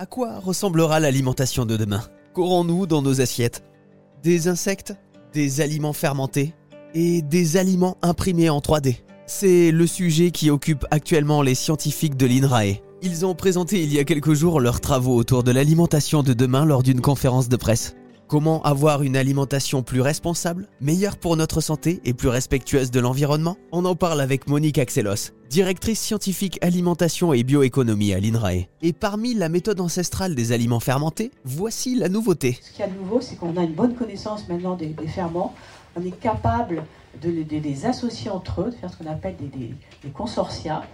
À quoi ressemblera l'alimentation de demain? Qu'aurons-nous dans nos assiettes? Des insectes Des aliments fermentés Et des aliments imprimés en 3D C'est le sujet qui occupe actuellement les scientifiques de l'INRAE. Ils ont présenté il y a quelques jours leurs travaux autour de l'alimentation de demain lors d'une conférence de presse. Comment avoir une alimentation plus responsable, meilleure pour notre santé et plus respectueuse de l'environnement? On en parle avec Monique Axelos, directrice scientifique alimentation et bioéconomie à l'INRAE. Et parmi la méthode ancestrale des aliments fermentés, voici la nouveauté. Ce qu'il y a de nouveau, c'est qu'on a une bonne connaissance maintenant des, ferments. On est capable de, les associer entre eux, de faire ce qu'on appelle des, des consortia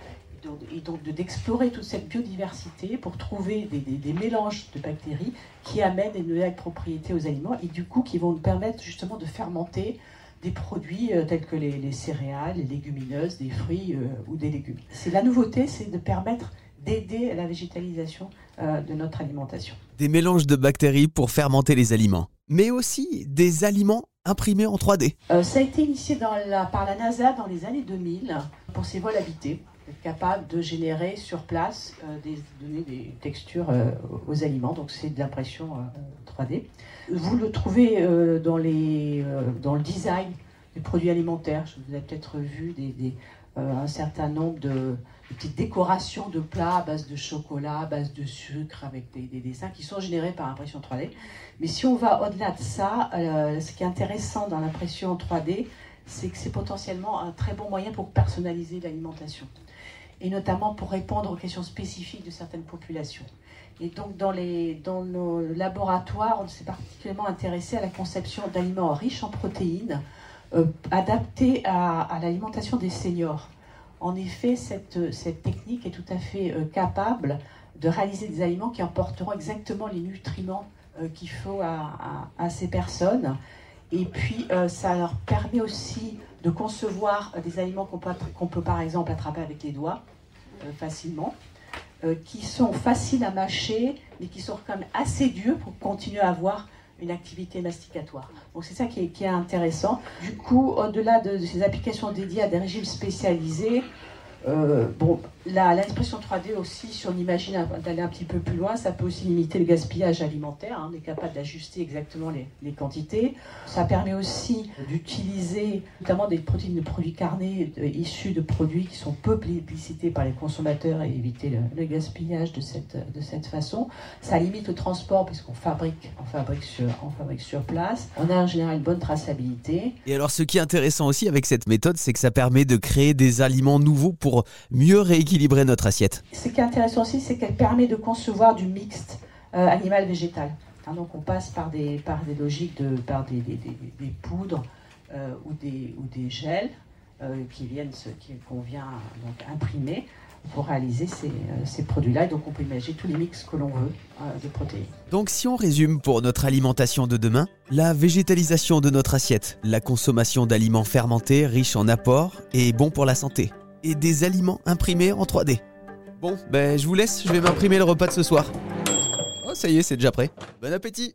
et donc d'explorer toute cette biodiversité pour trouver des, mélanges de bactéries qui amènent des nouvelles propriétés aux aliments et du coup qui vont nous permettre justement de fermenter des produits euh, tels que les, céréales, les légumineuses, des fruits euh, ou des légumes. C'est la nouveauté, c'est de permettre d'aider à la végétalisation euh, de notre alimentation. Des mélanges de bactéries pour fermenter les aliments, mais aussi des aliments imprimés en 3D. ça a été initié dans la, par la NASA dans les années 2000 pour ses vols habités capable de générer sur place, euh, des, donner des textures euh, aux aliments. Donc c'est de l'impression 3D. Euh, vous le trouvez dans, les, dans le design des produits alimentaires. Vous avez peut-être vu un certain nombre de, petites décorations de plats à base de chocolat, à base de sucre, avec des, des dessins qui sont générés par impression 3D. Mais si on va au-delà de ça, ce qui est intéressant dans l'impression 3D, c'est que c'est potentiellement un très bon moyen pour personnaliser l'alimentation et notamment pour répondre aux questions spécifiques de certaines populations. Et donc dans, les, dans nos laboratoires, on s'est particulièrement intéressé à la conception d'aliments riches en protéines, euh, adaptés à, l'alimentation des seniors. En effet, cette, cette, technique est tout à fait euh, capable de réaliser des aliments qui emporteront exactement les nutriments euh, qu'il faut à, à, ces personnes. Et puis, ça leur permet aussi de concevoir des aliments qu'on peut, qu'on peut par exemple attraper avec les doigts euh, facilement, euh, qui sont faciles à mâcher, mais qui sont quand même assez durs pour continuer à avoir une activité masticatoire. Donc c'est ça qui est, intéressant. Du coup, au-delà de, de, ces applications dédiées à des régimes spécialisés, euh, bon, l'expression 3D aussi, si on imagine d'aller un petit peu plus loin, ça peut aussi limiter le gaspillage alimentaire. Hein. on est capable d'ajuster exactement les, quantités. Ça permet aussi d'utiliser notamment des protéines de produits carnés issus de produits qui sont peu plébiscités par les consommateurs et éviter le, gaspillage de cette, de cette façon. Ça limite le transport puisqu'on fabrique, on fabrique, sur, on fabrique sur place. On a en général une bonne traçabilité. Et alors ce qui est intéressant aussi avec cette méthode, c'est que ça permet de créer des aliments nouveaux pour mieux rééquilibrer notre assiette. Ce qui est intéressant aussi, c'est qu'elle permet de concevoir du mixte euh, animal-végétal. Hein, donc on passe par des, par des logiques, de, par des, des, des, poudres euh, ou, des, ou des gels euh, qui viennent, qu'on vient donc imprimer pour réaliser ces, ces produits-là. Donc on peut imaginer tous les mix que l'on veut de protéines. Donc si on résume pour notre alimentation de demain, la végétalisation de notre assiette, la consommation d'aliments fermentés riches en apports et bons pour la santé et des aliments imprimés en 3D. Bon, ben je vous laisse, je vais m'imprimer le repas de ce soir. Oh, ça y est, c'est déjà prêt. Bon appétit